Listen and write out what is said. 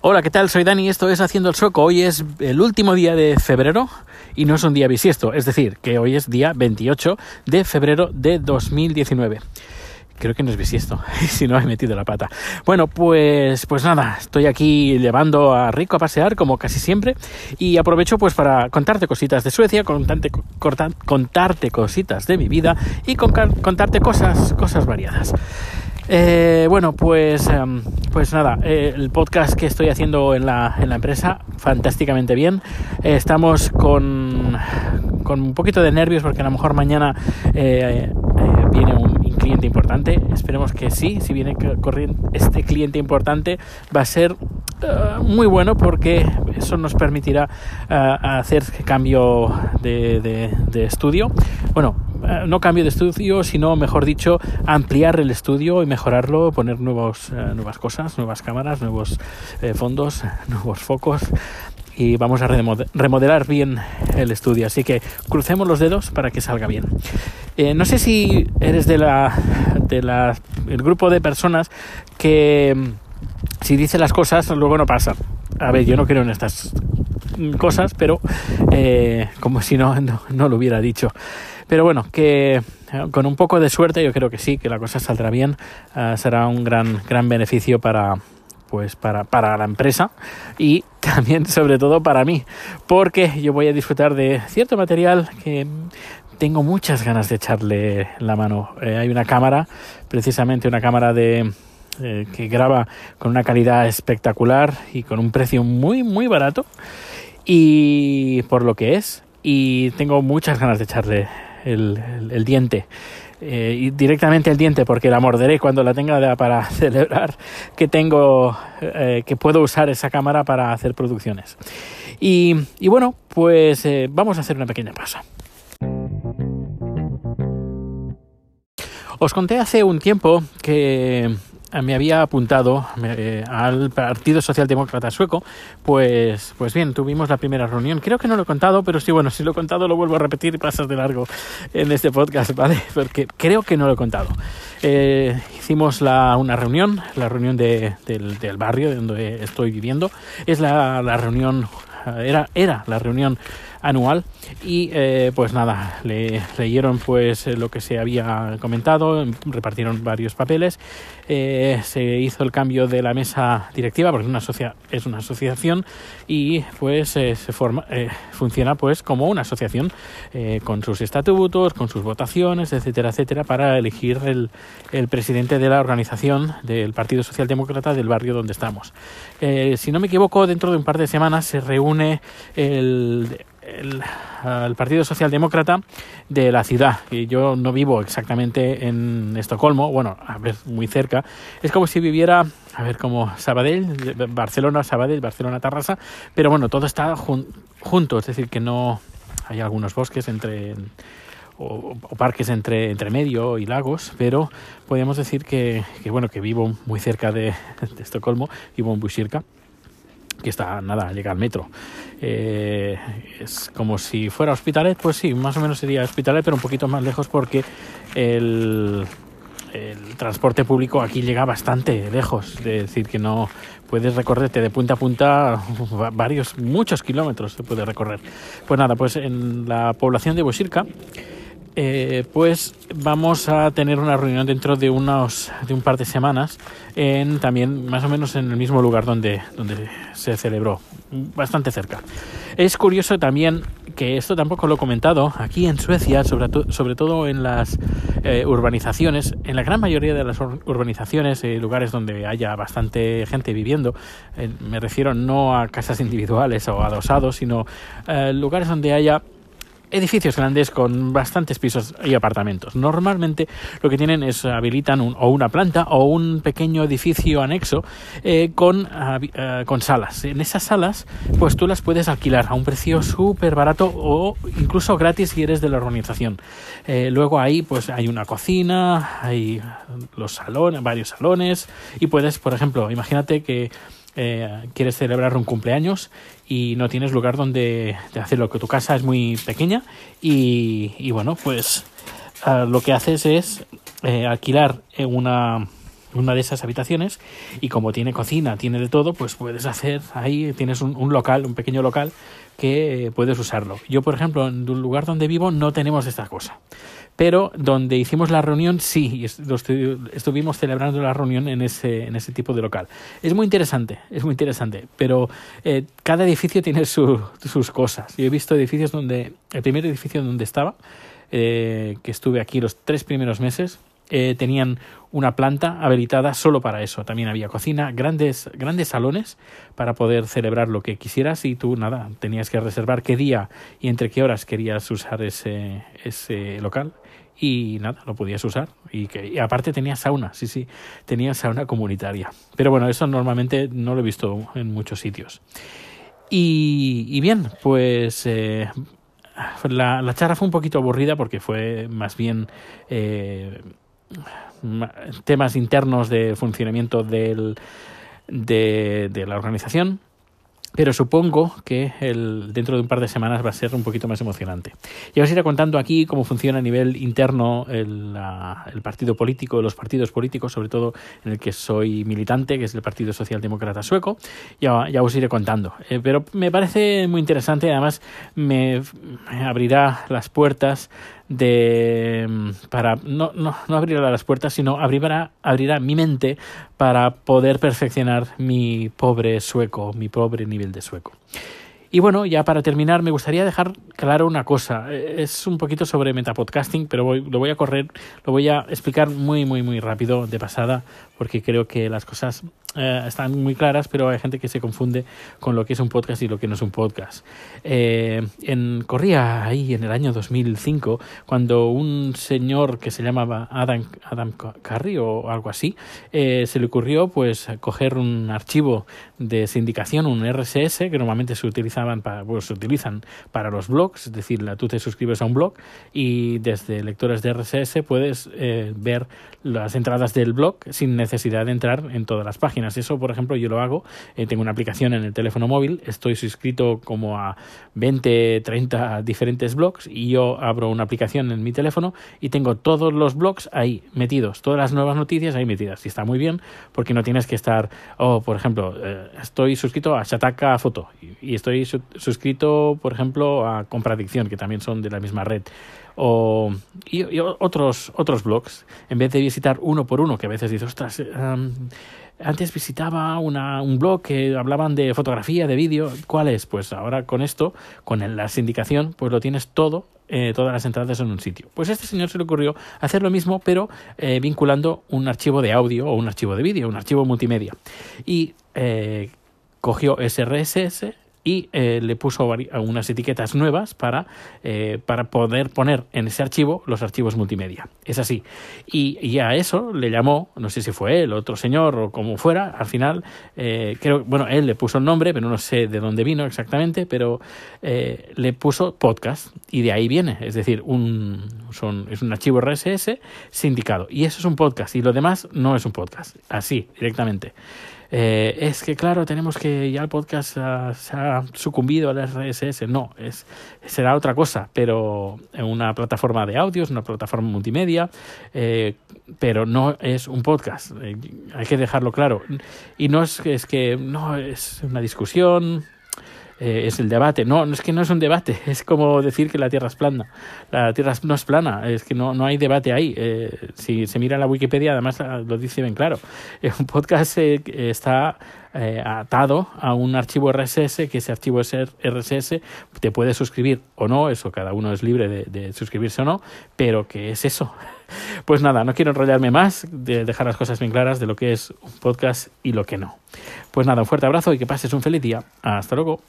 Hola, ¿qué tal? Soy Dani, esto es Haciendo el Sueco. Hoy es el último día de febrero y no es un día bisiesto, es decir, que hoy es día 28 de febrero de 2019. Creo que no es bisiesto, si no he metido la pata. Bueno, pues, pues nada, estoy aquí llevando a Rico a pasear, como casi siempre, y aprovecho pues para contarte cositas de Suecia, contarte, contarte cositas de mi vida y contarte cosas, cosas variadas. Eh, bueno, pues, em, pues nada, eh, el podcast que estoy haciendo en la, en la empresa, fantásticamente bien. Eh, estamos con, con un poquito de nervios porque a lo mejor mañana viene un cliente importante. Esperemos que sí, si viene corriendo este cliente importante, va a ser muy bueno porque eso nos permitirá hacer cambio de, de, de estudio. Bueno, no cambio de estudio, sino, mejor dicho, ampliar el estudio y mejorarlo, poner nuevos, eh, nuevas cosas, nuevas cámaras, nuevos eh, fondos, nuevos focos y vamos a remodelar bien el estudio. Así que crucemos los dedos para que salga bien. no sé si eres de la, de la, el grupo de personas que mm, si dice las cosas luego no pasan. A ver, yo no creo en estas cosas, pero como si no, no, lo hubiera dicho. Pero bueno, que eh, con un poco de suerte yo creo que sí, que la cosa saldrá bien. Eh, será un gran, gran beneficio para, pues para, para, la empresa y también sobre todo para mí porque yo voy a disfrutar de cierto material que tengo muchas ganas de echarle la mano eh, hay una cámara precisamente una cámara de que graba con una calidad espectacular y con un precio muy muy barato y por lo que es y tengo muchas ganas de echarle el, diente. Eh, y directamente el diente porque la morderé cuando la tenga para celebrar que tengo eh, que puedo usar esa cámara para hacer producciones y, bueno pues eh, vamos a hacer una pequeña pausa os conté hace un tiempo que me había apuntado eh, al Partido Socialdemócrata Sueco, pues, pues bien, tuvimos la primera reunión. Creo que no lo he contado, pero sí, bueno, si lo he contado lo vuelvo a repetir y pasas de largo en este podcast, ¿vale? Porque creo que no lo he contado. Eh, hicimos la, una reunión, la reunión de, del, del, barrio donde estoy viviendo. Es la, la reunión, era, era la reunión anual. Y eh, pues nada le leyeron pues eh, lo que se había comentado repartieron varios papeles. Eh, se hizo el cambio de la mesa directiva porque una es una asociación y pues se forma funciona pues como una asociación con sus estatutos con sus votaciones etcétera etcétera para elegir el, el presidente de la organización del Partido Socialdemócrata del barrio donde estamos. Si no me equivoco dentro de un par de semanas se reúne el el, Partido Socialdemócrata de la ciudad. Y yo no vivo exactamente en Estocolmo, bueno, a ver, muy cerca. Es como si viviera, a ver, como Sabadell, Barcelona, Sabadell, Barcelona, Tarrasa, pero bueno, todo está junto, es decir, que no hay algunos bosques entre o, parques entre, entre medio y lagos, pero podríamos decir que, que, bueno, que vivo muy cerca de, de Estocolmo, vivo en Bushirka que está nada, llega al metro. Eh, es como si fuera Hospitalet, pues sí, más o menos sería Hospitalet, pero un poquito más lejos porque el, el transporte público aquí llega bastante lejos, es decir, que no puedes recorrerte de punta a punta varios, muchos kilómetros se puede recorrer. Pues nada, pues en la población de Bosirka eh, pues vamos a tener una reunión dentro de unos de un par de semanas en también más o menos en el mismo lugar donde, donde se celebró bastante cerca. Es curioso también que esto tampoco lo he comentado aquí en Suecia sobre, sobre todo en las eh, urbanizaciones. En la gran mayoría de las urbanizaciones eh, lugares donde haya bastante gente viviendo me refiero no a casas individuales o adosados sino lugares donde haya edificios grandes con bastantes pisos y apartamentos. Normalmente lo que tienen es habilitan o una planta o un pequeño edificio anexo eh, con, eh, con salas. En esas salas pues tú las puedes alquilar a un precio súper barato o incluso gratis si eres de la organización. Eh, luego ahí pues hay una cocina, hay los salones, varios salones y puedes, por ejemplo, imagínate que eh, quieres celebrar un cumpleaños y no tienes lugar donde hacerlo, que tu casa es muy pequeña y, bueno, pues ah, lo que haces es eh, alquilar una, una de esas habitaciones y como tiene cocina, tiene de todo, pues puedes hacer ahí, tienes un, un local, un pequeño local que puedes usarlo. Yo, por ejemplo, en un lugar donde vivo no tenemos esta cosa pero donde hicimos la reunión sí, estuvimos celebrando la reunión en ese, en ese tipo de local. Es muy interesante, es muy interesante, pero eh, cada edificio tiene sus cosas. Yo he visto edificios donde, el primer edificio donde estaba, eh, que estuve aquí los tres primeros meses, eh, tenían una planta habilitada solo para eso. También había cocina, grandes, grandes salones para poder celebrar lo que quisieras y tú nada, tenías que reservar qué día y entre qué horas querías usar ese, ese local y nada, lo podías usar. Y, que, aparte tenía sauna, sí, sí, tenía sauna comunitaria. Pero bueno, eso normalmente no lo he visto en muchos sitios. Y, bien, pues eh, la, la, charla fue un poquito aburrida porque fue más bien eh, temas internos de funcionamiento del, de, de la organización pero supongo que el, dentro de un par de semanas va a ser un poquito más emocionante. Y os iré contando aquí cómo funciona a nivel interno el, el, partido político, los partidos políticos, sobre todo en el que soy militante, que es el Partido Socialdemócrata Sueco. Ya, ya os iré contando. Eh, pero me parece muy interesante, además me, me abrirá las puertas de para no, no, no abrirá las puertas, sino abrirá, abrirá mi mente para poder perfeccionar mi pobre sueco, mi pobre nivel de sueco. Y bueno, ya para terminar, me gustaría dejar claro una cosa. Es un poquito sobre metapodcasting, pero lo voy a correr, lo voy a explicar muy, muy, muy rápido de pasada, porque creo que las cosas eh, están muy claras, pero hay gente que se confunde con lo que es un podcast y lo que no es un podcast. Eh, en, corría ahí en el año 2005 cuando un señor que se llamaba Adam, Adam Carry o algo así, eh, se le ocurrió pues coger un archivo de sindicación, un RSS, que normalmente se utilizaban para, pues, se utilizan para los blogs, es decir, tú te suscribes a un blog y desde lectores de RSS puedes ver las entradas del blog sin necesidad de entrar en todas las páginas eso, por ejemplo, yo lo hago. Eh, tengo una aplicación en el teléfono móvil, estoy suscrito como a 20, 30 diferentes blogs y yo abro una aplicación en mi teléfono y tengo todos los blogs ahí metidos, todas las nuevas noticias ahí metidas. Y está muy bien porque no tienes que estar, oh, por ejemplo, eh, estoy suscrito a Shataka Foto y, estoy suscrito, por ejemplo, a Compradicción, que también son de la misma red o y, otros otros blogs en vez de visitar uno por uno que a veces dices ostras antes visitaba una, un blog que hablaban de fotografía, de vídeo. ¿Cuál es? Pues ahora con esto, con la sindicación, pues lo tienes todo, eh, todas las entradas en un sitio. Pues a este señor se le ocurrió hacer lo mismo, pero eh, vinculando un archivo de audio o un archivo de vídeo, un archivo multimedia. Y eh, cogió ese RSS, y eh, le puso unas etiquetas nuevas para, eh, para poder poner en ese archivo los archivos multimedia. Es así. Y, a eso le llamó, no sé si fue él, otro señor o como fuera, al final, eh, creo, bueno, él le puso el nombre, pero no sé de dónde vino exactamente, pero le puso podcast y de ahí viene. Es decir, un, son, es un archivo RSS sindicado. Y eso es un podcast y lo demás no es un podcast. Así, directamente. Eh, es que claro, tenemos que ya el podcast se ha sucumbido al RSS. No, es, será otra cosa, pero en una plataforma de audios, una plataforma multimedia, eh, pero no es un podcast. Eh, hay que dejarlo claro. Y no es, es que no es una discusión, eh, es el debate. No, es que no es un debate, es como decir que la Tierra es plana. La Tierra no es plana, es que no, no hay debate ahí. Eh, si se mira la Wikipedia, además ah, lo dice bien claro. un podcast eh, está atado a un archivo RSS, que ese archivo RSS te puede suscribir o no, eso cada uno es libre de, de suscribirse o no, pero que es eso. Pues nada, no quiero enrollarme más, de dejar las cosas bien claras de lo que es un podcast y lo que no. Pues nada, un fuerte abrazo y que pases un feliz día. Hasta luego.